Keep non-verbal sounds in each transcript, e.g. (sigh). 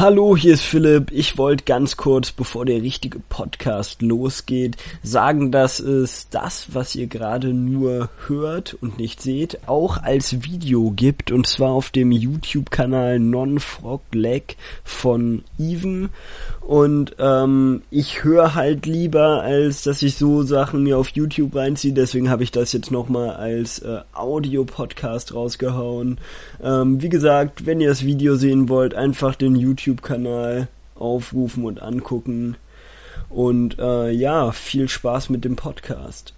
Hallo, hier ist Philipp. Ich wollte ganz kurz, bevor der richtige Podcast losgeht, sagen, dass es das, was ihr gerade nur hört und nicht seht, auch als Video gibt und zwar auf dem YouTube-Kanal Non-Frog-Leg von Even. Und ähm, ich höre halt lieber, als dass ich so Sachen mir auf YouTube reinziehe. Deswegen habe ich das jetzt nochmal als äh, Audio-Podcast rausgehauen. Ähm, wie gesagt, wenn ihr das Video sehen wollt, einfach den YouTube-Kanal aufrufen und angucken. Und äh, ja, viel Spaß mit dem Podcast.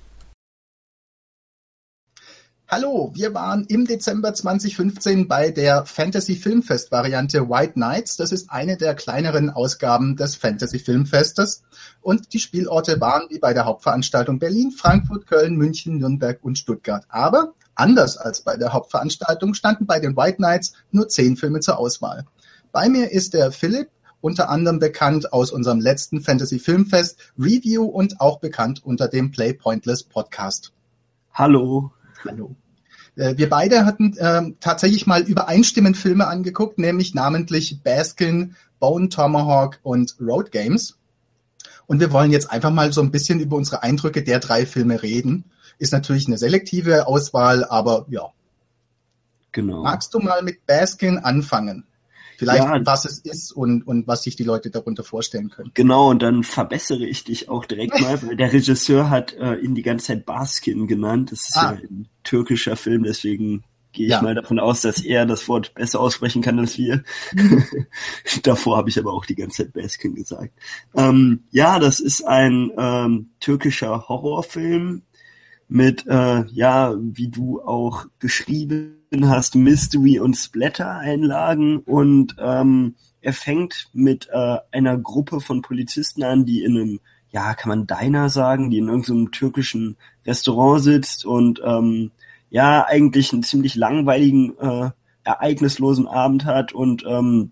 Hallo, wir waren im Dezember 2015 bei der Fantasy Filmfest Variante White Nights. Das ist eine der kleineren Ausgaben des Fantasy Filmfestes. Und die Spielorte waren wie bei der Hauptveranstaltung Berlin, Frankfurt, Köln, München, Nürnberg und Stuttgart. Aber anders als bei der Hauptveranstaltung standen bei den White Nights nur zehn Filme zur Auswahl. Bei mir ist der Philipp, unter anderem bekannt aus unserem letzten Fantasy Filmfest Review und auch bekannt unter dem Play Pointless Podcast. Hallo. Hallo. Äh, wir beide hatten äh, tatsächlich mal übereinstimmend Filme angeguckt, nämlich namentlich Baskin, Bone Tomahawk und Road Games. Und wir wollen jetzt einfach mal so ein bisschen über unsere Eindrücke der drei Filme reden. Ist natürlich eine selektive Auswahl, aber ja. Genau. Magst du mal mit Baskin anfangen? Vielleicht, ja, was es ist und, und was sich die Leute darunter vorstellen können. Genau, und dann verbessere ich dich auch direkt mal, (laughs) weil der Regisseur hat äh, ihn die ganze Zeit Baskin genannt. Das ist ah. ja ein türkischer Film, deswegen gehe ich ja. mal davon aus, dass er das Wort besser aussprechen kann als wir. (laughs) Davor habe ich aber auch die ganze Zeit Baskin gesagt. Ähm, ja, das ist ein ähm, türkischer Horrorfilm mit, äh, ja, wie du auch geschrieben hast Mystery- und Splatter-Einlagen und ähm, er fängt mit äh, einer Gruppe von Polizisten an, die in einem, ja, kann man Diner sagen, die in irgendeinem türkischen Restaurant sitzt und ähm, ja, eigentlich einen ziemlich langweiligen, äh, ereignislosen Abend hat und ähm,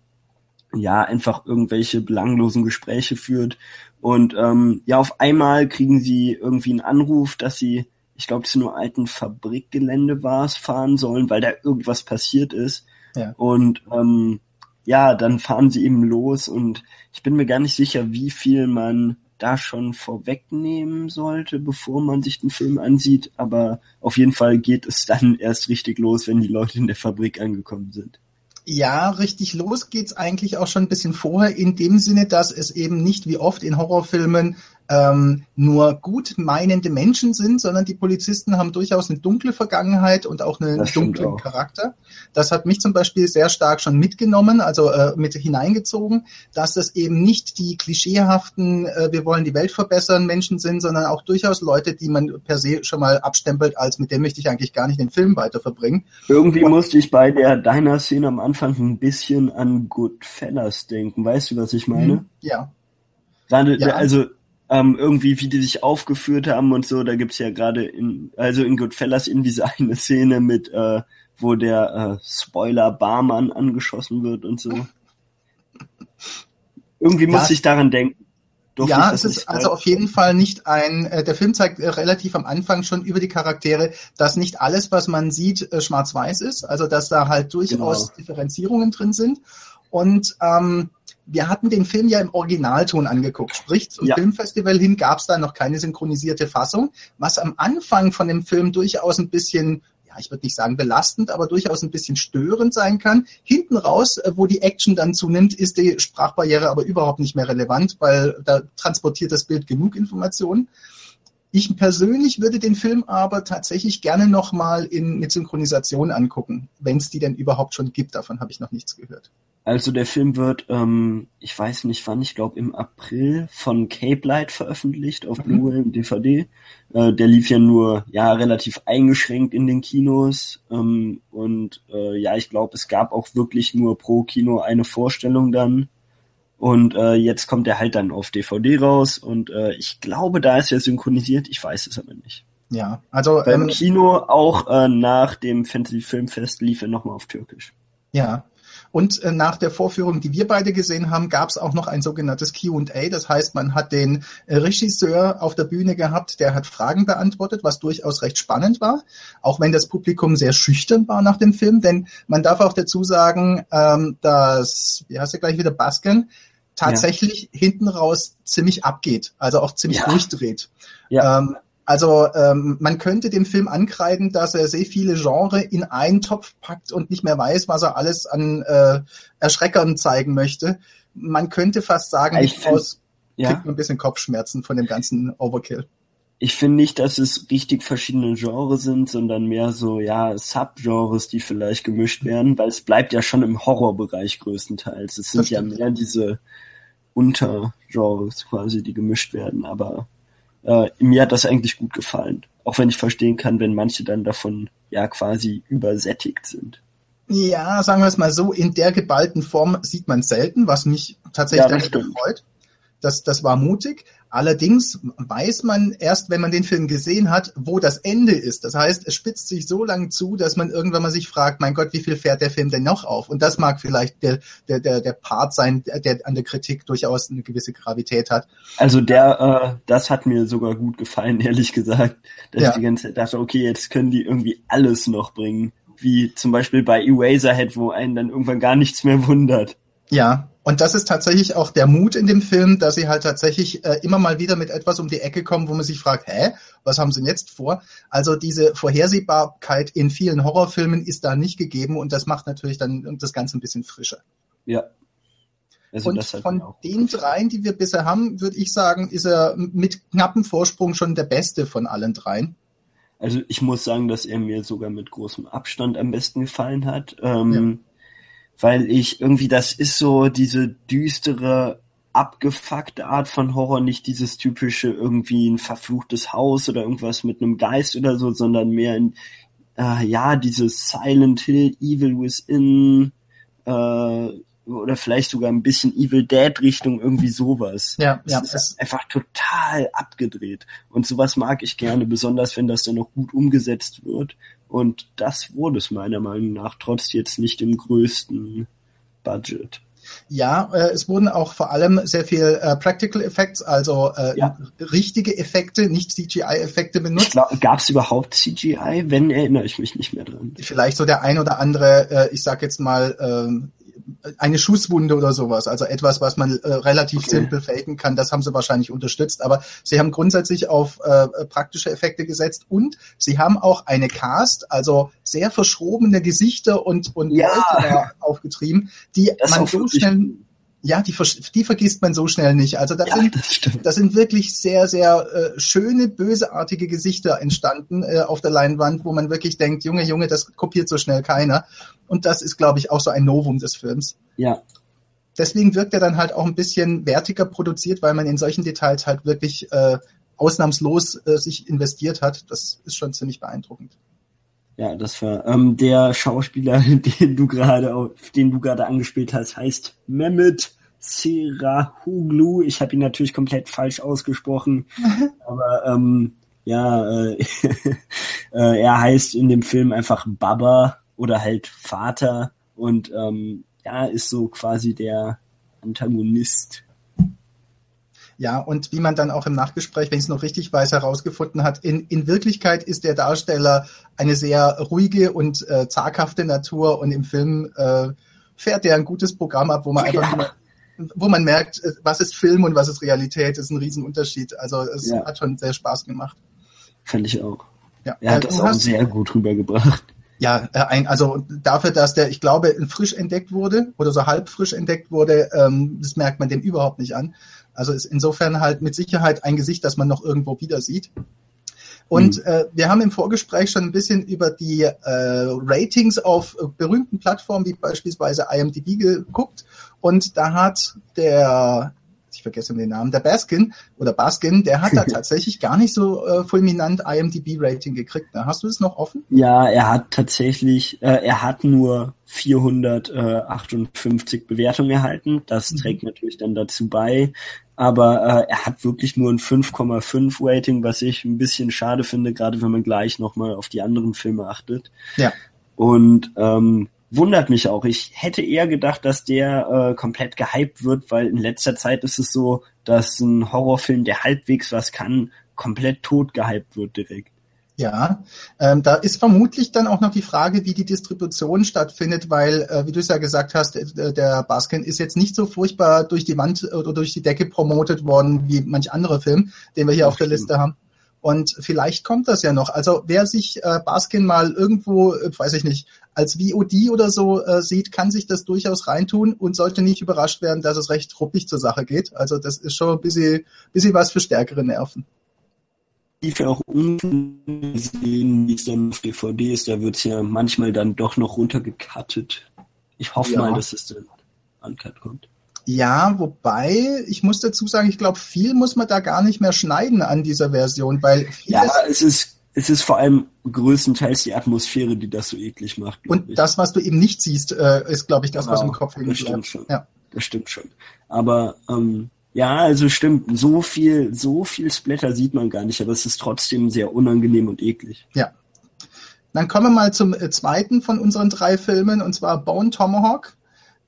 ja, einfach irgendwelche belanglosen Gespräche führt. Und ähm, ja, auf einmal kriegen sie irgendwie einen Anruf, dass sie ich glaube, es nur alten Fabrikgelände war es, fahren sollen, weil da irgendwas passiert ist. Ja. Und ähm, ja, dann fahren sie eben los und ich bin mir gar nicht sicher, wie viel man da schon vorwegnehmen sollte, bevor man sich den Film ansieht, aber auf jeden Fall geht es dann (laughs) erst richtig los, wenn die Leute in der Fabrik angekommen sind. Ja, richtig los geht's eigentlich auch schon ein bisschen vorher, in dem Sinne, dass es eben nicht wie oft in Horrorfilmen ähm, nur gut meinende Menschen sind, sondern die Polizisten haben durchaus eine dunkle Vergangenheit und auch einen dunklen auch. Charakter. Das hat mich zum Beispiel sehr stark schon mitgenommen, also äh, mit hineingezogen, dass das eben nicht die klischeehaften, äh, wir wollen die Welt verbessern Menschen sind, sondern auch durchaus Leute, die man per se schon mal abstempelt, als mit dem möchte ich eigentlich gar nicht den Film weiter verbringen. Irgendwie und, musste ich bei der deiner Szene am Anfang ein bisschen an Goodfellas denken. Weißt du, was ich meine? Ja. ja. Also ähm, irgendwie, wie die sich aufgeführt haben und so. Da gibt's ja gerade in, also in Goodfellas in diese (laughs) eine Szene mit, äh, wo der äh, Spoiler Barmann angeschossen wird und so. Irgendwie ja. muss ich daran denken. Durf ja, es ist also auf jeden Fall nicht ein, äh, der Film zeigt äh, relativ am Anfang schon über die Charaktere, dass nicht alles, was man sieht, äh, schwarz-weiß ist, also dass da halt durchaus genau. Differenzierungen drin sind. Und ähm, wir hatten den Film ja im Originalton angeguckt. Sprich, zum ja. Filmfestival hin gab es da noch keine synchronisierte Fassung, was am Anfang von dem Film durchaus ein bisschen ja, ich würde nicht sagen belastend, aber durchaus ein bisschen störend sein kann. Hinten raus, äh, wo die Action dann zunimmt, ist die Sprachbarriere aber überhaupt nicht mehr relevant, weil da transportiert das Bild genug Informationen. Ich persönlich würde den Film aber tatsächlich gerne nochmal in mit Synchronisation angucken, wenn es die denn überhaupt schon gibt. Davon habe ich noch nichts gehört. Also der Film wird, ähm, ich weiß nicht wann, ich glaube im April von Cape Light veröffentlicht auf mhm. Blu-ray und DVD. Äh, der lief ja nur ja relativ eingeschränkt in den Kinos ähm, und äh, ja, ich glaube, es gab auch wirklich nur pro Kino eine Vorstellung dann. Und äh, jetzt kommt er halt dann auf DVD raus und äh, ich glaube, da ist er synchronisiert, ich weiß es aber nicht. Ja, also beim ähm, Kino auch äh, nach dem Fantasy Filmfest lief er nochmal auf Türkisch. Ja, Und äh, nach der Vorführung, die wir beide gesehen haben, gab es auch noch ein sogenanntes Q&A. Das heißt, man hat den äh, Regisseur auf der Bühne gehabt, der hat Fragen beantwortet, was durchaus recht spannend war, auch wenn das Publikum sehr schüchtern war nach dem Film. Denn man darf auch dazu sagen, ähm, dass, wie heißt er gleich wieder, Basken, tatsächlich ja. hinten raus ziemlich abgeht, also auch ziemlich ja. durchdreht. Ja. Ähm, also ähm, man könnte dem Film ankreiden, dass er sehr viele Genre in einen Topf packt und nicht mehr weiß, was er alles an äh, Erschreckern zeigen möchte. Man könnte fast sagen, ich aus ja. kriegt man ein bisschen Kopfschmerzen von dem ganzen Overkill. Ich finde nicht, dass es richtig verschiedene Genres sind, sondern mehr so, ja, Subgenres, die vielleicht gemischt werden, weil es bleibt ja schon im Horrorbereich größtenteils. Es sind ja mehr diese Untergenres quasi, die gemischt werden, aber äh, mir hat das eigentlich gut gefallen. Auch wenn ich verstehen kann, wenn manche dann davon ja quasi übersättigt sind. Ja, sagen wir es mal so, in der geballten Form sieht man selten, was mich tatsächlich ja, freut. Das, das war mutig. Allerdings weiß man erst, wenn man den Film gesehen hat, wo das Ende ist. Das heißt, es spitzt sich so lang zu, dass man irgendwann mal sich fragt, mein Gott, wie viel fährt der Film denn noch auf? Und das mag vielleicht der, der, der, der Part sein, der an der Kritik durchaus eine gewisse Gravität hat. Also der, äh, das hat mir sogar gut gefallen, (laughs) ehrlich gesagt, dass ja. ich die ganze Zeit dachte, okay, jetzt können die irgendwie alles noch bringen. Wie zum Beispiel bei Eraserhead, wo einen dann irgendwann gar nichts mehr wundert. Ja, und das ist tatsächlich auch der Mut in dem Film, dass sie halt tatsächlich äh, immer mal wieder mit etwas um die Ecke kommen, wo man sich fragt, hä, was haben sie denn jetzt vor? Also diese Vorhersehbarkeit in vielen Horrorfilmen ist da nicht gegeben und das macht natürlich dann das Ganze ein bisschen frischer. Ja. Also und von den dreien, die wir bisher haben, würde ich sagen, ist er mit knappem Vorsprung schon der beste von allen dreien. Also ich muss sagen, dass er mir sogar mit großem Abstand am besten gefallen hat. Ähm, ja weil ich irgendwie, das ist so diese düstere, abgefuckte Art von Horror, nicht dieses typische irgendwie ein verfluchtes Haus oder irgendwas mit einem Geist oder so, sondern mehr in, äh, ja, dieses Silent Hill, Evil Within, äh, oder vielleicht sogar ein bisschen Evil Dead Richtung irgendwie sowas. Ja, das ja. ist das einfach total abgedreht. Und sowas mag ich gerne, besonders wenn das dann noch gut umgesetzt wird. Und das wurde es meiner Meinung nach, trotz jetzt nicht im größten Budget. Ja, äh, es wurden auch vor allem sehr viel äh, Practical Effects, also äh, ja. richtige Effekte, nicht CGI-Effekte benutzt. Gab es überhaupt CGI? Wenn erinnere ich mich nicht mehr dran. Vielleicht so der ein oder andere, äh, ich sag jetzt mal, ähm, eine Schusswunde oder sowas, also etwas, was man äh, relativ okay. simpel faken kann, das haben sie wahrscheinlich unterstützt. Aber sie haben grundsätzlich auf äh, praktische Effekte gesetzt und sie haben auch eine Cast, also sehr verschrobene Gesichter und, und ja. Leute aufgetrieben, die das man so schnell ja, die, die vergisst man so schnell nicht. Also da ja, sind, das, sind wirklich sehr, sehr äh, schöne, böseartige Gesichter entstanden äh, auf der Leinwand, wo man wirklich denkt, Junge, Junge, das kopiert so schnell keiner. Und das ist, glaube ich, auch so ein Novum des Films. Ja. Deswegen wirkt er dann halt auch ein bisschen wertiger produziert, weil man in solchen Details halt wirklich äh, ausnahmslos äh, sich investiert hat. Das ist schon ziemlich beeindruckend. Ja, das war ähm, der Schauspieler, (laughs) den du gerade den du gerade angespielt hast, heißt Mehmet Serahuglu. Ich habe ihn natürlich komplett falsch ausgesprochen, (laughs) aber ähm, ja, äh, (laughs) äh, er heißt in dem Film einfach Baba oder halt Vater und ähm, ja, ist so quasi der Antagonist ja, und wie man dann auch im Nachgespräch, wenn ich es noch richtig weiß, herausgefunden hat, in, in Wirklichkeit ist der Darsteller eine sehr ruhige und äh, zaghafte Natur und im Film äh, fährt er ein gutes Programm ab, wo man einfach ja. wo man merkt, äh, was ist Film und was ist Realität, ist ein Riesenunterschied. Also es ja. hat schon sehr Spaß gemacht. Finde ich auch. Ja. Er hat das auch sehr gut rübergebracht. Ja, äh, ein, also dafür, dass der, ich glaube, frisch entdeckt wurde oder so halb frisch entdeckt wurde, ähm, das merkt man dem überhaupt nicht an. Also ist insofern halt mit Sicherheit ein Gesicht, das man noch irgendwo wieder sieht. Und mhm. äh, wir haben im Vorgespräch schon ein bisschen über die äh, Ratings auf berühmten Plattformen wie beispielsweise IMDb geguckt. Und da hat der ich vergesse den Namen, der Baskin oder Baskin, der hat da (laughs) tatsächlich gar nicht so äh, fulminant IMDb-Rating gekriegt. Ne? Hast du es noch offen? Ja, er hat tatsächlich, äh, er hat nur 458 Bewertungen erhalten. Das mhm. trägt natürlich dann dazu bei. Aber äh, er hat wirklich nur ein 5,5 Rating, was ich ein bisschen schade finde, gerade wenn man gleich nochmal auf die anderen Filme achtet. Ja. Und ähm, wundert mich auch. Ich hätte eher gedacht, dass der äh, komplett gehypt wird, weil in letzter Zeit ist es so, dass ein Horrorfilm, der halbwegs was kann, komplett tot gehypt wird direkt. Ja, ähm, da ist vermutlich dann auch noch die Frage, wie die Distribution stattfindet, weil, äh, wie du es ja gesagt hast, äh, der Baskin ist jetzt nicht so furchtbar durch die Wand oder durch die Decke promotet worden wie manch andere Film, den wir hier das auf stimmt. der Liste haben. Und vielleicht kommt das ja noch. Also wer sich äh, Baskin mal irgendwo, äh, weiß ich nicht, als VOD oder so äh, sieht, kann sich das durchaus reintun und sollte nicht überrascht werden, dass es recht ruppig zur Sache geht. Also das ist schon ein bisschen, bisschen was für stärkere Nerven ja auch ungesehen, wie es dann auf DVD ist. Da wird es ja manchmal dann doch noch runtergecuttet. Ich hoffe ja. mal, dass es dann uncut kommt. Ja, wobei, ich muss dazu sagen, ich glaube, viel muss man da gar nicht mehr schneiden an dieser Version, weil Ja, es ist, es ist vor allem größtenteils die Atmosphäre, die das so eklig macht. Und ich. das, was du eben nicht siehst, äh, ist, glaube ich, das, genau, was im Kopf hängt. Das stimmt schon. Ja. Das stimmt schon. Aber ähm, ja, also stimmt, so viel, so viel Splatter sieht man gar nicht, aber es ist trotzdem sehr unangenehm und eklig. Ja. Dann kommen wir mal zum äh, zweiten von unseren drei Filmen, und zwar Bone Tomahawk.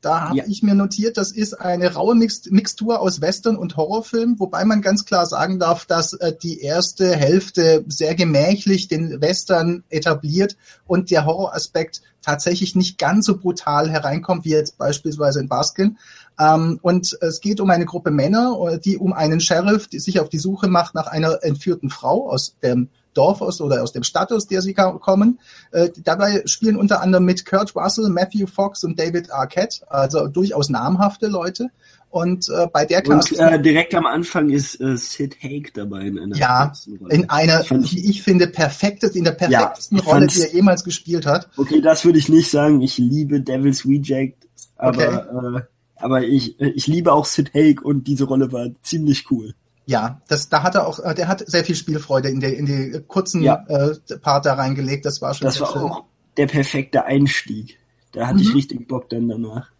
Da habe ja. ich mir notiert, das ist eine raue Mixtur aus Western und Horrorfilm, wobei man ganz klar sagen darf, dass äh, die erste Hälfte sehr gemächlich den Western etabliert und der Horroraspekt tatsächlich nicht ganz so brutal hereinkommt wie jetzt beispielsweise in Baskin. Ähm, und es geht um eine Gruppe Männer, äh, die um einen Sheriff, die sich auf die Suche macht nach einer entführten Frau aus dem Dorf aus oder aus dem Stadt, aus der sie kommen. Äh, dabei spielen unter anderem mit Kurt Russell, Matthew Fox und David Arquette, also durchaus namhafte Leute. Und äh, bei der Klasse. Und äh, direkt am Anfang ist äh, Sid Haig dabei in einer Ja, in einer, ich, ich finde, perfektes, in der perfektesten ja, Rolle, die er jemals gespielt hat. Okay, das würde ich nicht sagen. Ich liebe Devil's Reject, aber, okay. äh, aber ich, ich liebe auch Sid Haig und diese Rolle war ziemlich cool. Ja, das, da hat er auch, äh, der hat sehr viel Spielfreude in die, in die kurzen ja. äh, Part da reingelegt. Das war schon. Das war schön. auch der perfekte Einstieg. Da hatte mhm. ich richtig Bock dann danach.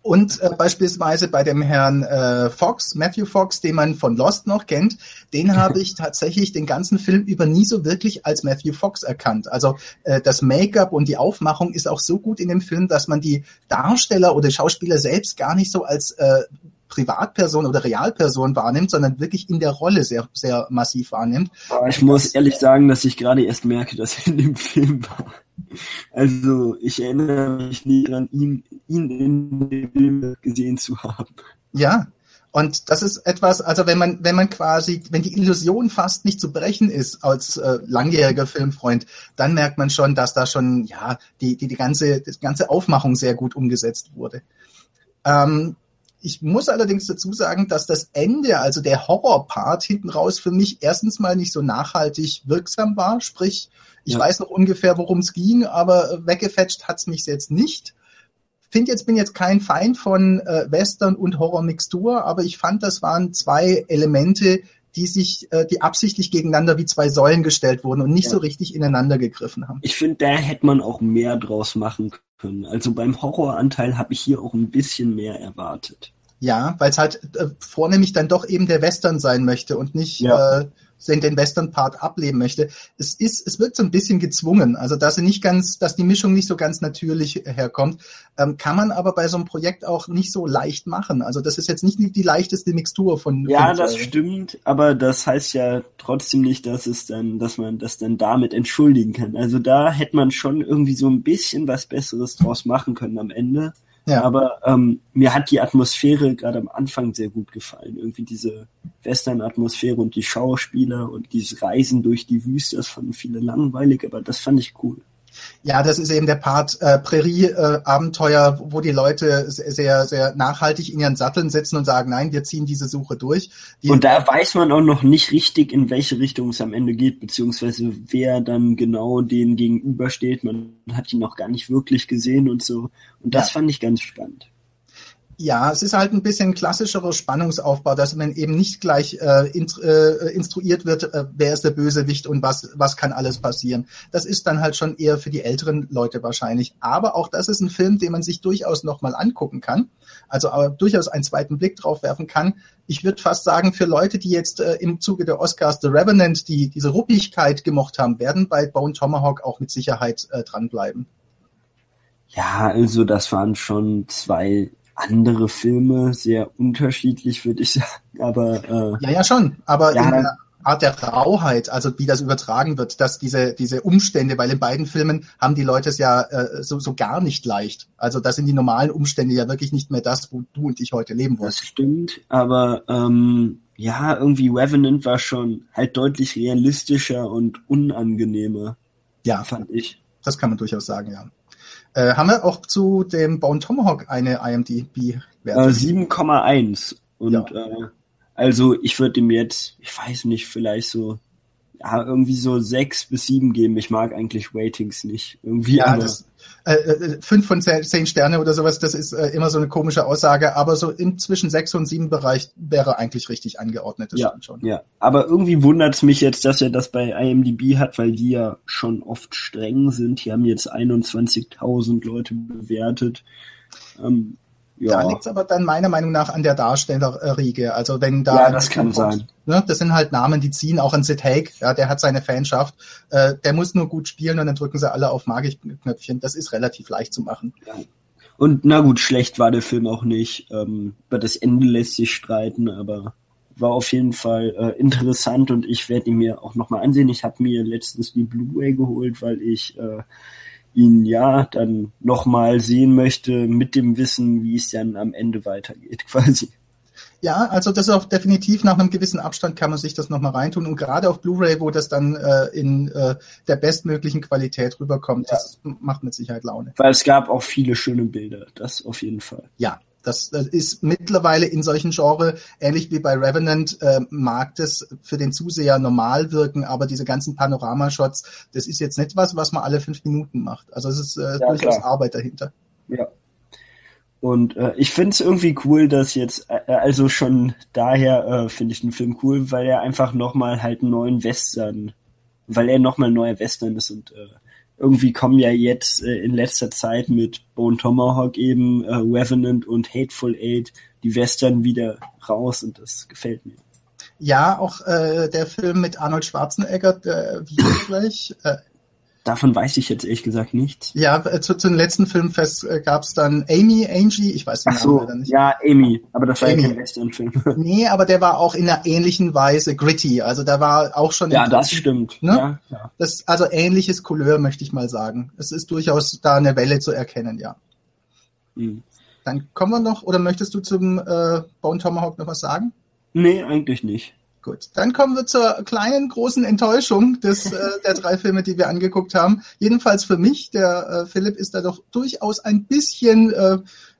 Und äh, beispielsweise bei dem Herrn äh, Fox, Matthew Fox, den man von Lost noch kennt, den (laughs) habe ich tatsächlich den ganzen Film über nie so wirklich als Matthew Fox erkannt. Also äh, das Make-up und die Aufmachung ist auch so gut in dem Film, dass man die Darsteller oder Schauspieler selbst gar nicht so als äh, Privatperson oder Realperson wahrnimmt, sondern wirklich in der Rolle sehr, sehr massiv wahrnimmt. Aber ich muss ehrlich sagen, dass ich gerade erst merke, dass er in dem Film war. Also ich erinnere mich nie daran, ihn, ihn in dem Film gesehen zu haben. Ja, und das ist etwas, also wenn man, wenn man quasi, wenn die Illusion fast nicht zu brechen ist als äh, langjähriger Filmfreund, dann merkt man schon, dass da schon ja die die die ganze die ganze Aufmachung sehr gut umgesetzt wurde. Ähm, ich muss allerdings dazu sagen, dass das Ende, also der Horrorpart hinten raus für mich erstens mal nicht so nachhaltig wirksam war. Sprich, ich ja. weiß noch ungefähr, worum es ging, aber weggefetscht hat's mich jetzt nicht. Find jetzt bin jetzt kein Feind von äh, Western und Horror-Mixtur, aber ich fand, das waren zwei Elemente, die sich, äh, die absichtlich gegeneinander wie zwei Säulen gestellt wurden und nicht ja. so richtig ineinander gegriffen haben. Ich finde, da hätte man auch mehr draus machen können. Also beim Horroranteil habe ich hier auch ein bisschen mehr erwartet. Ja, weil es halt äh, vornehmlich dann doch eben der Western sein möchte und nicht ja. äh, den Western-Part ableben möchte. Es ist, es wird so ein bisschen gezwungen, also dass sie nicht ganz, dass die Mischung nicht so ganz natürlich herkommt, ähm, kann man aber bei so einem Projekt auch nicht so leicht machen. Also das ist jetzt nicht die leichteste Mixtur von. Ja, von das stimmt, aber das heißt ja trotzdem nicht, dass es dann, dass man das dann damit entschuldigen kann. Also da hätte man schon irgendwie so ein bisschen was Besseres draus machen können am Ende. Ja. Aber ähm, mir hat die Atmosphäre gerade am Anfang sehr gut gefallen. Irgendwie diese Western-Atmosphäre und die Schauspieler und dieses Reisen durch die Wüste, das fanden viele langweilig, aber das fand ich cool. Ja, das ist eben der Part äh, Prärie-Abenteuer, äh, wo die Leute sehr, sehr nachhaltig in ihren Satteln sitzen und sagen, nein, wir ziehen diese Suche durch. Die und da weiß man auch noch nicht richtig, in welche Richtung es am Ende geht, beziehungsweise wer dann genau denen gegenübersteht. Man hat ihn noch gar nicht wirklich gesehen und so. Und das ja. fand ich ganz spannend. Ja, es ist halt ein bisschen klassischerer Spannungsaufbau, dass man eben nicht gleich äh, äh, instruiert wird, äh, wer ist der Bösewicht und was, was kann alles passieren. Das ist dann halt schon eher für die älteren Leute wahrscheinlich. Aber auch das ist ein Film, den man sich durchaus nochmal angucken kann. Also aber durchaus einen zweiten Blick drauf werfen kann. Ich würde fast sagen, für Leute, die jetzt äh, im Zuge der Oscars The Revenant die diese Ruppigkeit gemocht haben, werden bei Bone Tomahawk auch mit Sicherheit äh, dranbleiben. Ja, also das waren schon zwei andere Filme, sehr unterschiedlich, würde ich (laughs) sagen. Aber äh, ja, ja schon. Aber ja, in der Art der Rauheit, also wie das übertragen wird, dass diese diese Umstände, weil in beiden Filmen haben die Leute es ja äh, so, so gar nicht leicht. Also das sind die normalen Umstände ja wirklich nicht mehr das, wo du und ich heute leben wollen. Das stimmt, aber ähm, ja, irgendwie Revenant war schon halt deutlich realistischer und unangenehmer. Ja, fand ich. Das kann man durchaus sagen, ja. Äh, haben wir auch zu dem Bone Tomahawk eine IMDb-Wertung? Äh, 7,1 und ja. äh, also ich würde ihm jetzt, ich weiß nicht, vielleicht so ja, irgendwie so sechs bis sieben geben. Ich mag eigentlich Ratings nicht. Irgendwie ja, das, äh, äh, fünf von zehn Sterne oder sowas, das ist äh, immer so eine komische Aussage, aber so inzwischen sechs und sieben Bereich wäre eigentlich richtig angeordnet. Das ja, schon. ja, aber irgendwie wundert es mich jetzt, dass er das bei IMDb hat, weil die ja schon oft streng sind. Die haben jetzt 21.000 Leute bewertet. Ähm, ja. Da liegt es aber dann meiner Meinung nach an der Darstellerriege. Also wenn da ja, das kann kommt, sein. Ne, das sind halt Namen, die ziehen. Auch ein Sid Haig, ja, der hat seine Fanschaft. Äh, der muss nur gut spielen und dann drücken sie alle auf Magic-Knöpfchen. Das ist relativ leicht zu machen. Ja. Und na gut, schlecht war der Film auch nicht. Ähm, über das Ende lässt sich streiten, aber war auf jeden Fall äh, interessant und ich werde ihn mir auch nochmal ansehen. Ich habe mir letztens die Blu-ray geholt, weil ich äh, ihn ja dann nochmal sehen möchte mit dem Wissen, wie es dann am Ende weitergeht, (laughs) quasi. Ja, also das ist auch definitiv nach einem gewissen Abstand kann man sich das nochmal reintun und gerade auf Blu-ray, wo das dann äh, in äh, der bestmöglichen Qualität rüberkommt, ja. das macht mit Sicherheit Laune. Weil es gab auch viele schöne Bilder, das auf jeden Fall. Ja, das, das ist mittlerweile in solchen Genre, ähnlich wie bei Revenant, äh, mag das für den Zuseher normal wirken, aber diese ganzen Panoramashots, das ist jetzt nicht was, was man alle fünf Minuten macht. Also es ist äh, ja, durchaus klar. Arbeit dahinter. Ja. Und äh, ich finde es irgendwie cool, dass jetzt, äh, also schon daher äh, finde ich den Film cool, weil er einfach nochmal halt einen neuen Western, weil er nochmal ein neuer Western ist und äh, irgendwie kommen ja jetzt äh, in letzter Zeit mit Bone Tomahawk eben, äh, Revenant und Hateful Eight die Western wieder raus und das gefällt mir. Ja, auch äh, der Film mit Arnold Schwarzenegger, der, wie gleich, äh, Davon weiß ich jetzt ehrlich gesagt nichts. Ja, äh, zu, zu den letzten Filmfest äh, gab es dann Amy, Angie, ich weiß den Ach so, Namen nicht. Ja, Amy, aber das war Amy. ja kein Western-Film. (laughs) Nee, aber der war auch in einer ähnlichen Weise gritty. Also da war auch schon. Ja, das stimmt. Ne? Ja, ja. Das, also ähnliches Couleur, möchte ich mal sagen. Es ist durchaus da eine Welle zu erkennen, ja. Mhm. Dann kommen wir noch, oder möchtest du zum äh, Bone Tomahawk noch was sagen? Nee, eigentlich nicht. Gut, dann kommen wir zur kleinen großen Enttäuschung des äh, der drei Filme, die wir angeguckt haben. Jedenfalls für mich, der äh, Philipp ist da doch durchaus ein bisschen äh,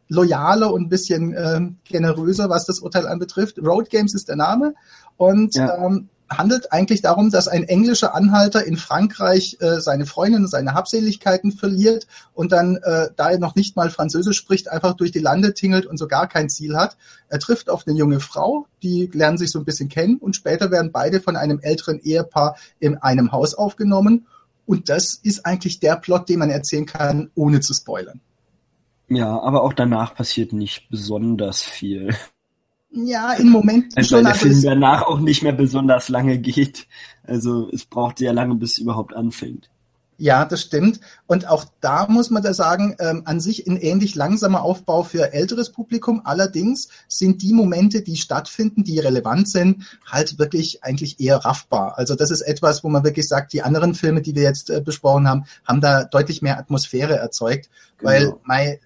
loyaler und ein bisschen äh, generöser, was das Urteil anbetrifft. Road Games ist der Name und ja. ähm, handelt eigentlich darum, dass ein englischer Anhalter in Frankreich äh, seine Freundin und seine Habseligkeiten verliert und dann, äh, da er noch nicht mal Französisch spricht, einfach durch die Lande tingelt und so gar kein Ziel hat. Er trifft auf eine junge Frau, die lernen sich so ein bisschen kennen und später werden beide von einem älteren Ehepaar in einem Haus aufgenommen. Und das ist eigentlich der Plot, den man erzählen kann, ohne zu spoilern. Ja, aber auch danach passiert nicht besonders viel. Ja, in Momenten also schon. Weil der Film danach auch nicht mehr besonders lange geht. Also es braucht sehr lange, bis es überhaupt anfängt. Ja, das stimmt. Und auch da muss man da sagen, ähm, an sich ein ähnlich langsamer Aufbau für älteres Publikum. Allerdings sind die Momente, die stattfinden, die relevant sind, halt wirklich eigentlich eher raffbar. Also das ist etwas, wo man wirklich sagt, die anderen Filme, die wir jetzt äh, besprochen haben, haben da deutlich mehr Atmosphäre erzeugt. Genau. Weil mein,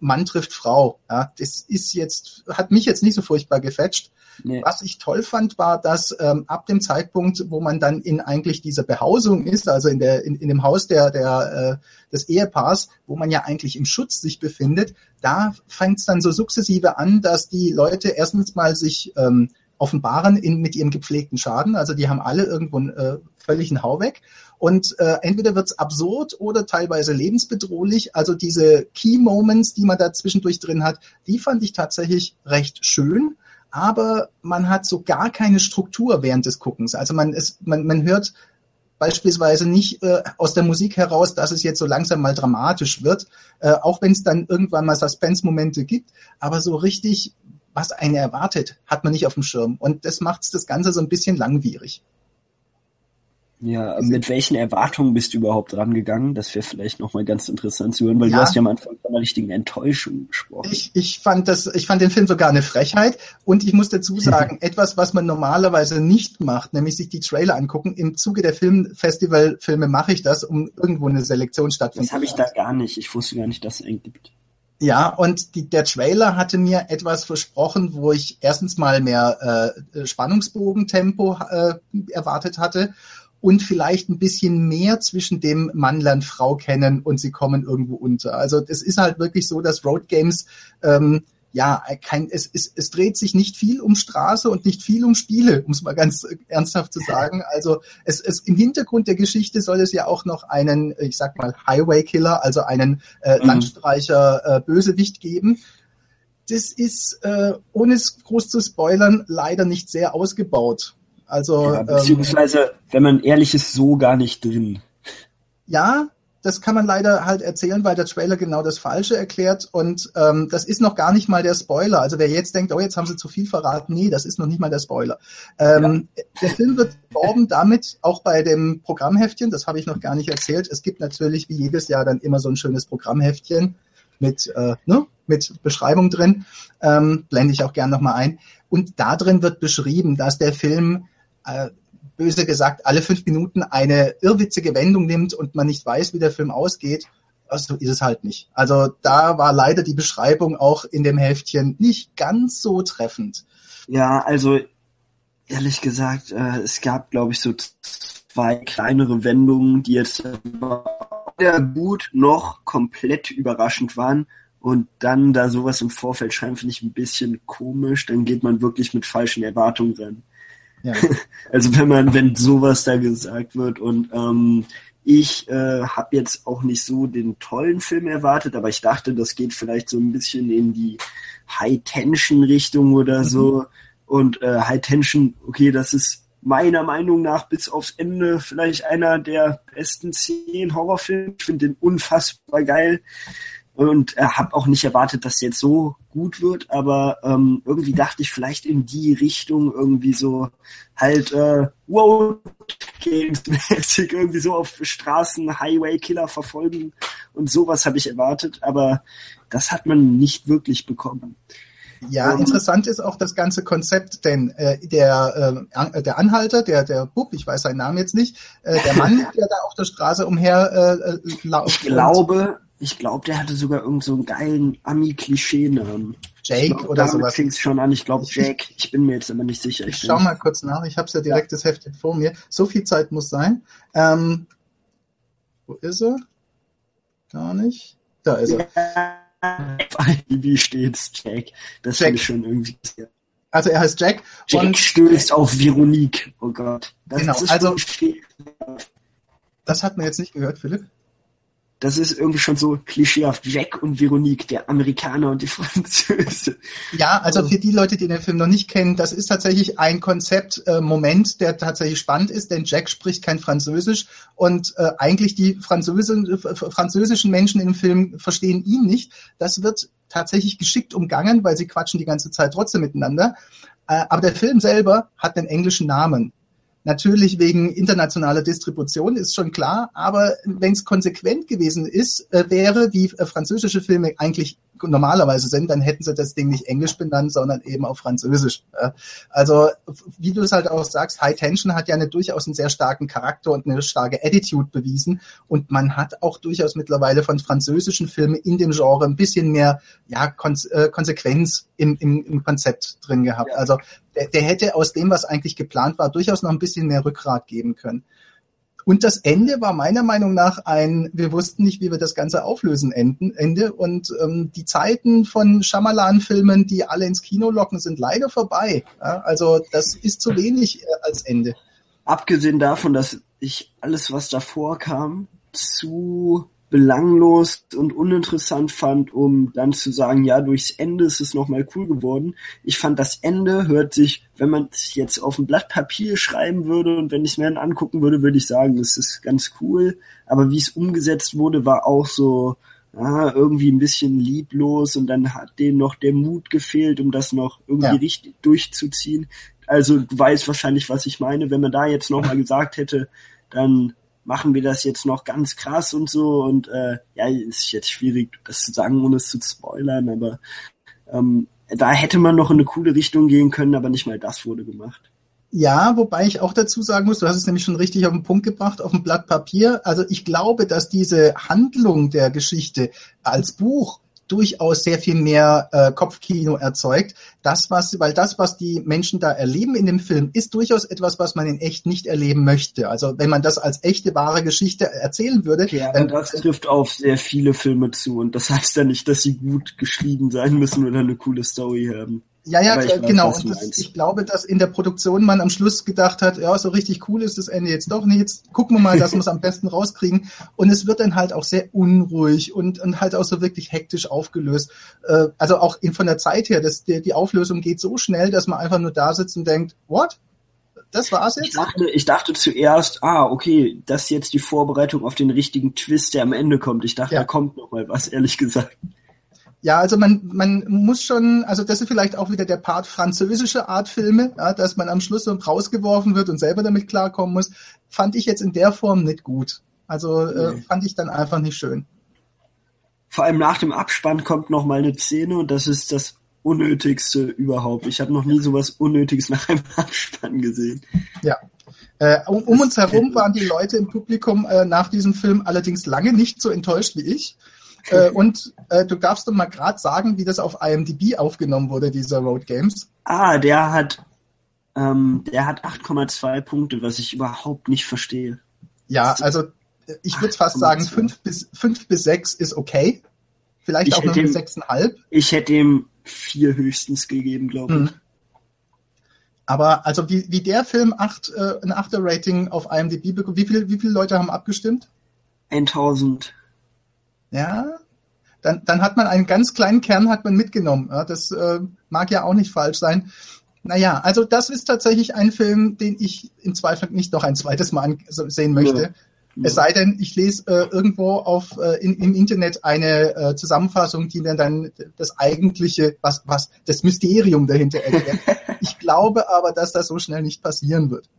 Mann trifft Frau. Ja, das ist jetzt, hat mich jetzt nicht so furchtbar gefetcht. Nee. Was ich toll fand, war, dass ähm, ab dem Zeitpunkt, wo man dann in eigentlich dieser Behausung ist, also in der in, in dem Haus der der äh, des Ehepaars, wo man ja eigentlich im Schutz sich befindet, da fängt es dann so sukzessive an, dass die Leute erstens mal sich ähm, offenbaren in, mit ihrem gepflegten Schaden. Also die haben alle irgendwo äh, völligen Hau weg. Und äh, entweder wird's absurd oder teilweise lebensbedrohlich. Also diese Key Moments, die man da zwischendurch drin hat, die fand ich tatsächlich recht schön. Aber man hat so gar keine Struktur während des Guckens. Also man ist, man, man hört beispielsweise nicht äh, aus der Musik heraus, dass es jetzt so langsam mal dramatisch wird, äh, auch wenn es dann irgendwann mal Suspense-Momente gibt. Aber so richtig, was einen erwartet, hat man nicht auf dem Schirm. Und das macht das Ganze so ein bisschen langwierig. Ja, mit welchen Erwartungen bist du überhaupt rangegangen? Das wäre vielleicht nochmal ganz interessant zu hören, weil ja. du hast ja am Anfang von einer richtigen Enttäuschung gesprochen. Ich, ich fand das, ich fand den Film sogar eine Frechheit und ich muss dazu (laughs) sagen, etwas, was man normalerweise nicht macht, nämlich sich die Trailer angucken. Im Zuge der Filmfestivalfilme mache ich das, um irgendwo eine Selektion stattfinden Das habe ich da gar nicht. Ich wusste gar nicht, dass es einen gibt. Ja, und die, der Trailer hatte mir etwas versprochen, wo ich erstens mal mehr äh, Spannungsbogentempo äh, erwartet hatte und vielleicht ein bisschen mehr zwischen dem Mann lernt Frau kennen und sie kommen irgendwo unter. Also es ist halt wirklich so, dass Road Games ähm, ja, kein, es, es, es dreht sich nicht viel um Straße und nicht viel um Spiele, um es mal ganz ernsthaft zu sagen. Also es, es im Hintergrund der Geschichte soll es ja auch noch einen, ich sag mal, Highway-Killer, also einen äh, mhm. Landstreicher äh, Bösewicht geben. Das ist, äh, ohne es groß zu spoilern, leider nicht sehr ausgebaut. Also ja, ähm, beziehungsweise, ähm, wenn man ehrlich ist, so gar nicht drin. Ja, das kann man leider halt erzählen, weil der Trailer genau das Falsche erklärt und ähm, das ist noch gar nicht mal der Spoiler. Also wer jetzt denkt, oh, jetzt haben sie zu viel verraten, nee, das ist noch nicht mal der Spoiler. Ähm, ja. Der Film wird beworben damit, auch bei dem Programmheftchen, das habe ich noch gar nicht erzählt. Es gibt natürlich wie jedes Jahr dann immer so ein schönes Programmheftchen mit, äh, ne, mit Beschreibung drin. Ähm, blende ich auch gern nochmal ein. Und da drin wird beschrieben, dass der Film äh, böse gesagt alle fünf Minuten eine irrwitzige Wendung nimmt und man nicht weiß, wie der Film ausgeht. Also ist es halt nicht. Also da war leider die Beschreibung auch in dem Heftchen nicht ganz so treffend. Ja, also ehrlich gesagt, äh, es gab, glaube ich, so zwei kleinere Wendungen, die jetzt weder gut noch komplett überraschend waren. Und dann da sowas im Vorfeld schreiben, finde ich ein bisschen komisch. Dann geht man wirklich mit falschen Erwartungen rein. Ja. (laughs) Also wenn man, wenn sowas da gesagt wird und ähm, ich äh, habe jetzt auch nicht so den tollen Film erwartet, aber ich dachte, das geht vielleicht so ein bisschen in die High-Tension-Richtung oder mhm. so. Und äh, High-Tension, okay, das ist meiner Meinung nach bis aufs Ende vielleicht einer der besten zehn Horrorfilme. Ich finde den unfassbar geil und äh, habe auch nicht erwartet, dass jetzt so gut wird, aber ähm, irgendwie dachte ich vielleicht in die Richtung irgendwie so halt äh, wow Games (laughs) mäßig irgendwie so auf Straßen Highway Killer verfolgen und sowas habe ich erwartet, aber das hat man nicht wirklich bekommen. Ja, um, interessant ist auch das ganze Konzept, denn äh, der, äh, der Anhalter, der, der Bub, ich weiß seinen Namen jetzt nicht, äh, der Mann, (laughs) der da auf der Straße umher äh, äh lauft. Ich glaube, ich glaube, der hatte sogar irgend so einen geilen Ami-Klischee-Namen. Jake glaub, oder sowas. fing's schon an. Ich glaube Jake. Ich bin mir jetzt aber nicht sicher. Ich, ich schau mal kurz nach. Ich habe ja direkt ja. das Heftchen vor mir. So viel Zeit muss sein. Ähm, wo ist er? Gar nicht. Da ist er. Wie steht's, Jack? Das finde ich schon irgendwie. Also er heißt Jack. Jack und stößt auf Veronique. Oh Gott. Das genau. also das hat man jetzt nicht gehört, Philipp das ist irgendwie schon so klischeehaft. Jack und Veronique, der Amerikaner und die (laughs) Französin. Ja, also für die Leute, die den Film noch nicht kennen, das ist tatsächlich ein Konzeptmoment, äh, der tatsächlich spannend ist, denn Jack spricht kein Französisch und äh, eigentlich die Französin, äh, französischen Menschen im Film verstehen ihn nicht. Das wird tatsächlich geschickt umgangen, weil sie quatschen die ganze Zeit trotzdem miteinander. Äh, aber der Film selber hat einen englischen Namen. Natürlich wegen internationaler Distribution ist schon klar, aber wenn es konsequent gewesen ist, äh, wäre, wie äh, französische Filme eigentlich normalerweise sind, dann hätten sie das Ding nicht Englisch benannt, sondern eben auf Französisch. Also wie du es halt auch sagst, High Tension hat ja eine, durchaus einen sehr starken Charakter und eine starke Attitude bewiesen und man hat auch durchaus mittlerweile von französischen Filmen in dem Genre ein bisschen mehr ja, äh, Konsequenz im, im, im Konzept drin gehabt. Also der, der hätte aus dem, was eigentlich geplant war, durchaus noch ein bisschen mehr Rückgrat geben können. Und das Ende war meiner Meinung nach ein, wir wussten nicht, wie wir das Ganze auflösen, Enden, Ende. Und ähm, die Zeiten von Shyamalan-Filmen, die alle ins Kino locken, sind leider vorbei. Ja, also das ist zu wenig äh, als Ende. Abgesehen davon, dass ich alles, was davor kam, zu belanglos und uninteressant fand, um dann zu sagen, ja, durchs Ende ist es nochmal cool geworden. Ich fand, das Ende hört sich, wenn man es jetzt auf ein Blatt Papier schreiben würde und wenn ich es mir dann angucken würde, würde ich sagen, das ist ganz cool. Aber wie es umgesetzt wurde, war auch so, ah, irgendwie ein bisschen lieblos und dann hat denen noch der Mut gefehlt, um das noch irgendwie ja. richtig durchzuziehen. Also du weißt wahrscheinlich, was ich meine. Wenn man da jetzt nochmal gesagt hätte, dann machen wir das jetzt noch ganz krass und so und äh, ja, ist jetzt schwierig, das zu sagen, ohne es zu spoilern, aber ähm, da hätte man noch in eine coole Richtung gehen können, aber nicht mal das wurde gemacht. Ja, wobei ich auch dazu sagen muss, du hast es nämlich schon richtig auf den Punkt gebracht, auf dem Blatt Papier. Also ich glaube, dass diese Handlung der Geschichte als Buch durchaus sehr viel mehr äh, Kopfkino erzeugt. Das, was, weil das, was die Menschen da erleben in dem Film, ist durchaus etwas, was man in echt nicht erleben möchte. Also wenn man das als echte, wahre Geschichte erzählen würde. Ja, dann das trifft auf sehr viele Filme zu und das heißt ja nicht, dass sie gut geschrieben sein müssen oder eine coole Story haben. Ja, ja, weiß, genau. Und das, ich glaube, dass in der Produktion man am Schluss gedacht hat, ja, so richtig cool ist das Ende jetzt doch nicht. Jetzt gucken wir mal, dass (laughs) wir es am besten rauskriegen. Und es wird dann halt auch sehr unruhig und, und halt auch so wirklich hektisch aufgelöst. Äh, also auch in, von der Zeit her, das, die, die Auflösung geht so schnell, dass man einfach nur da sitzt und denkt, what? Das war's jetzt? Ich dachte, ich dachte zuerst, ah, okay, das ist jetzt die Vorbereitung auf den richtigen Twist, der am Ende kommt. Ich dachte, ja. da kommt noch mal was, ehrlich gesagt. Ja, also man, man muss schon, also das ist vielleicht auch wieder der Part französische Artfilme, ja, dass man am Schluss so rausgeworfen wird und selber damit klarkommen muss, fand ich jetzt in der Form nicht gut. Also äh, nee. äh, fand ich dann einfach nicht schön. Vor allem nach dem Abspann kommt noch mal eine Szene und das ist das Unnötigste überhaupt. Ich habe noch nie sowas Unnötiges nach einem (laughs) Abspann gesehen. Ja. Äh, um, um uns herum waren die Leute im Publikum äh, nach diesem Film allerdings lange nicht so enttäuscht wie ich. Äh, und äh, du darfst doch mal gerade sagen, wie das auf IMDb aufgenommen wurde, dieser Road Games. Ah, der hat, ähm, der hat 8,2 Punkte, was ich überhaupt nicht verstehe. Ja, also ich würde fast sagen, 5 bis, 5 bis 6 ist okay. Vielleicht ich auch eine 6,5. Ich hätte ihm 4 höchstens gegeben, glaube ich. Hm. Aber also wie, wie der Film 8, äh, ein 8er Rating auf IMDb bekommt, wie, viel, wie viele Leute haben abgestimmt? 1000. Ja, dann, dann hat man einen ganz kleinen Kern hat man mitgenommen. Ja, das äh, mag ja auch nicht falsch sein. Naja, also das ist tatsächlich ein Film, den ich im Zweifel nicht noch ein zweites Mal sehen möchte. Ja. Es sei denn, ich lese äh, irgendwo auf äh, in, im Internet eine äh, Zusammenfassung, die mir dann das eigentliche, was, was das Mysterium dahinter erklärt. (laughs) ich glaube aber, dass das so schnell nicht passieren wird.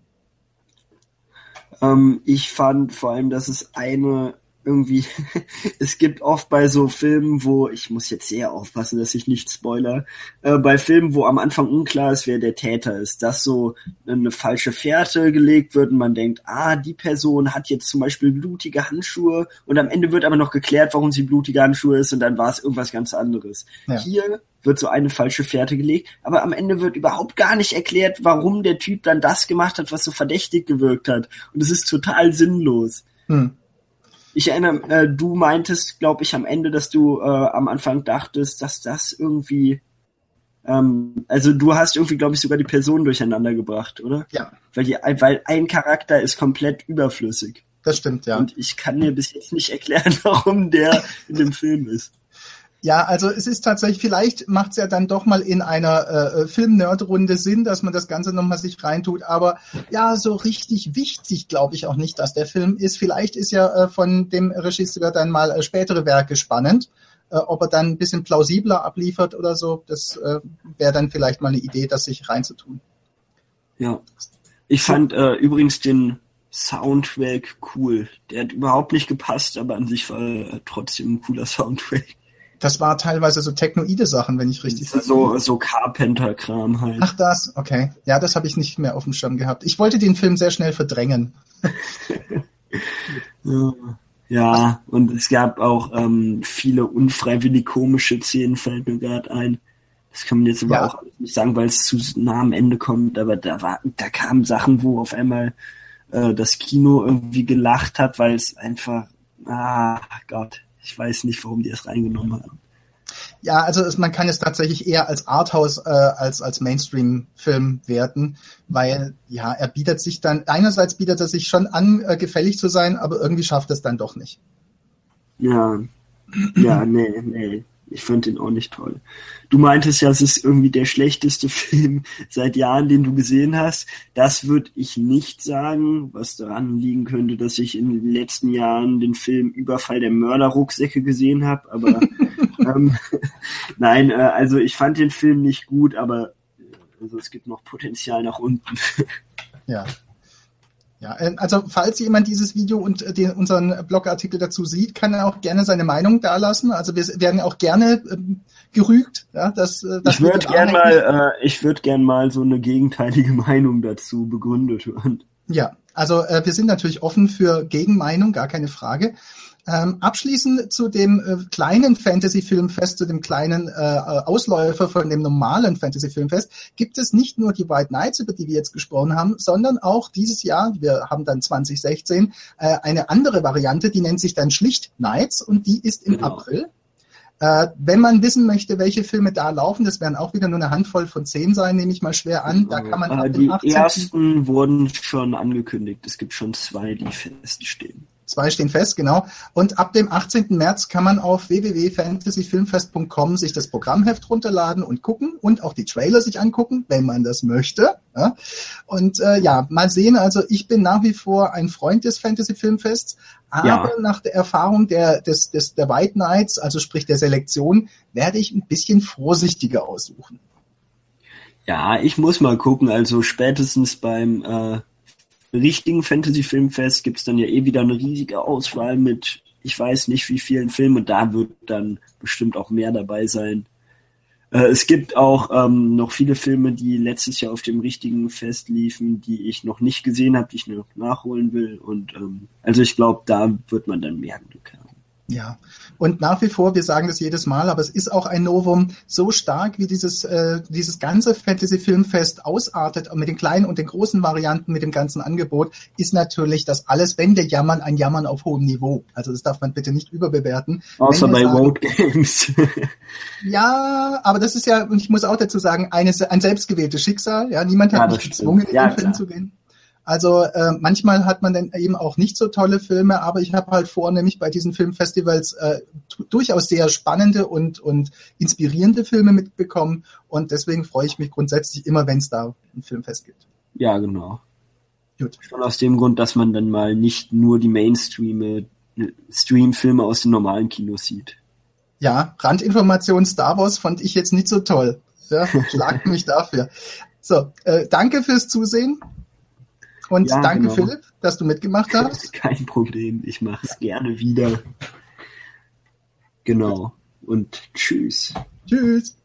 Ähm, ich fand vor allem, dass es eine irgendwie, (laughs) es gibt oft bei so Filmen, wo, ich muss jetzt sehr aufpassen, dass ich nicht spoiler, äh, bei Filmen, wo am Anfang unklar ist, wer der Täter ist, dass so eine falsche Fährte gelegt wird und man denkt, ah, die Person hat jetzt zum Beispiel blutige Handschuhe und am Ende wird aber noch geklärt, warum sie blutige Handschuhe ist und dann war es irgendwas ganz anderes. Ja. Hier wird so eine falsche Fährte gelegt, aber am Ende wird überhaupt gar nicht erklärt, warum der Typ dann das gemacht hat, was so verdächtig gewirkt hat. Und es ist total sinnlos. Hm. Ich erinnere, äh, du meintest, glaube ich, am Ende, dass du äh, am Anfang dachtest, dass das irgendwie ähm, also du hast irgendwie, glaube ich, sogar die Personen durcheinander gebracht, oder? Ja. Weil, die, weil ein Charakter ist komplett überflüssig. Das stimmt, ja. Und ich kann mir bis jetzt nicht erklären, (laughs) warum der in dem Film ist. Ja, also es ist tatsächlich, vielleicht macht es ja dann doch mal in einer äh, äh, Film-Nerd-Runde Sinn, dass man das Ganze nochmal sich reintut. Aber ja, so richtig wichtig glaube ich auch nicht, dass der Film ist. Vielleicht ist ja äh, von dem Regisseur dann mal äh, spätere Werke spannend. Äh, ob er dann ein bisschen plausibler abliefert oder so, das äh, wäre dann vielleicht mal eine Idee, das sich reinzutun. Ja. Ich fand äh, übrigens den Soundtrack cool. Der hat überhaupt nicht gepasst, aber an sich war er trotzdem ein cooler (laughs) Soundtrack. Das war teilweise so technoide Sachen, wenn ich richtig. So, so Carpenter-Kram halt. Ach das, okay. Ja, das habe ich nicht mehr auf dem Schirm gehabt. Ich wollte den Film sehr schnell verdrängen. (laughs) ja, ja und es gab auch ähm, viele unfreiwillig komische Szenen, fällt mir gerade ein. Das kann man jetzt aber ja. auch nicht sagen, weil es zu nah am Ende kommt, aber da war, da kamen Sachen, wo auf einmal äh, das Kino irgendwie gelacht hat, weil es einfach, ah Gott, ich weiß nicht, warum die es reingenommen haben. Ja, also es, man kann es tatsächlich eher als Arthouse äh, als als Mainstream-Film werten, weil ja er bietet sich dann einerseits bietet er sich schon an, äh, gefällig zu sein, aber irgendwie schafft es dann doch nicht. Ja, ja, nee, nee. Ich fand ihn auch nicht toll. Du meintest ja, es ist irgendwie der schlechteste (laughs) Film seit Jahren, den du gesehen hast. Das würde ich nicht sagen, was daran liegen könnte, dass ich in den letzten Jahren den Film Überfall der Mörderrucksäcke gesehen habe. Aber (laughs) ähm, (laughs) nein, äh, also ich fand den Film nicht gut, aber also es gibt noch Potenzial nach unten. ja. Ja, äh, also falls jemand dieses Video und äh, den, unseren Blogartikel dazu sieht, kann er auch gerne seine Meinung dalassen. Also wir werden auch gerne ähm, gerügt. Ja, dass, äh, dass ich würde gern mal, äh, ich würde gern mal so eine gegenteilige (laughs) Meinung dazu begründet hören. Ja, also äh, wir sind natürlich offen für Gegenmeinung, gar keine Frage. Ähm, abschließend zu dem äh, kleinen Fantasy-Filmfest, zu dem kleinen äh, Ausläufer von dem normalen Fantasy-Filmfest, gibt es nicht nur die White Knights, über die wir jetzt gesprochen haben, sondern auch dieses Jahr, wir haben dann 2016, äh, eine andere Variante, die nennt sich dann schlicht Knights und die ist im genau. April. Äh, wenn man wissen möchte, welche Filme da laufen, das werden auch wieder nur eine Handvoll von zehn sein, nehme ich mal schwer an. Da kann man äh, die 18. ersten wurden schon angekündigt. Es gibt schon zwei, die feststehen. Zwei stehen fest, genau. Und ab dem 18. März kann man auf www.fantasyfilmfest.com sich das Programmheft runterladen und gucken und auch die Trailer sich angucken, wenn man das möchte. Ja. Und äh, ja, mal sehen. Also ich bin nach wie vor ein Freund des Fantasy Filmfests, aber ja. nach der Erfahrung der, des, des, der White Knights, also sprich der Selektion, werde ich ein bisschen vorsichtiger aussuchen. Ja, ich muss mal gucken. Also spätestens beim äh, richtigen Fantasy-Filmfest gibt's dann ja eh wieder eine riesige Auswahl mit, ich weiß nicht wie vielen Filmen und da wird dann bestimmt auch mehr dabei sein. Äh, es gibt auch ähm, noch viele Filme, die letztes Jahr auf dem richtigen Fest liefen, die ich noch nicht gesehen habe, die ich noch nachholen will. Und ähm, also ich glaube, da wird man dann Glück haben. Ja, und nach wie vor, wir sagen das jedes Mal, aber es ist auch ein Novum, so stark wie dieses, äh, dieses ganze Fantasy-Filmfest ausartet, mit den kleinen und den großen Varianten, mit dem ganzen Angebot, ist natürlich das alles, wenn wir jammern, ein Jammern auf hohem Niveau. Also das darf man bitte nicht überbewerten. Außer bei Road Games. (laughs) ja, aber das ist ja, und ich muss auch dazu sagen, eines, ein selbstgewähltes Schicksal. Ja, niemand hat ja, mich gezwungen, in ja, den Film zu gehen. Also äh, manchmal hat man dann eben auch nicht so tolle Filme, aber ich habe halt vor, nämlich bei diesen Filmfestivals äh, durchaus sehr spannende und, und inspirierende Filme mitbekommen. Und deswegen freue ich mich grundsätzlich immer, wenn es da ein Filmfest gibt. Ja, genau. Gut. Schon aus dem Grund, dass man dann mal nicht nur die Mainstream Streamfilme aus den normalen Kinos sieht. Ja, Randinformation Star Wars fand ich jetzt nicht so toll. Ja, (laughs) schlagt mich dafür. So, äh, danke fürs Zusehen. Und ja, danke, genau. Philipp, dass du mitgemacht (laughs) hast. Kein Problem, ich mache es gerne wieder. Genau. Und tschüss. Tschüss.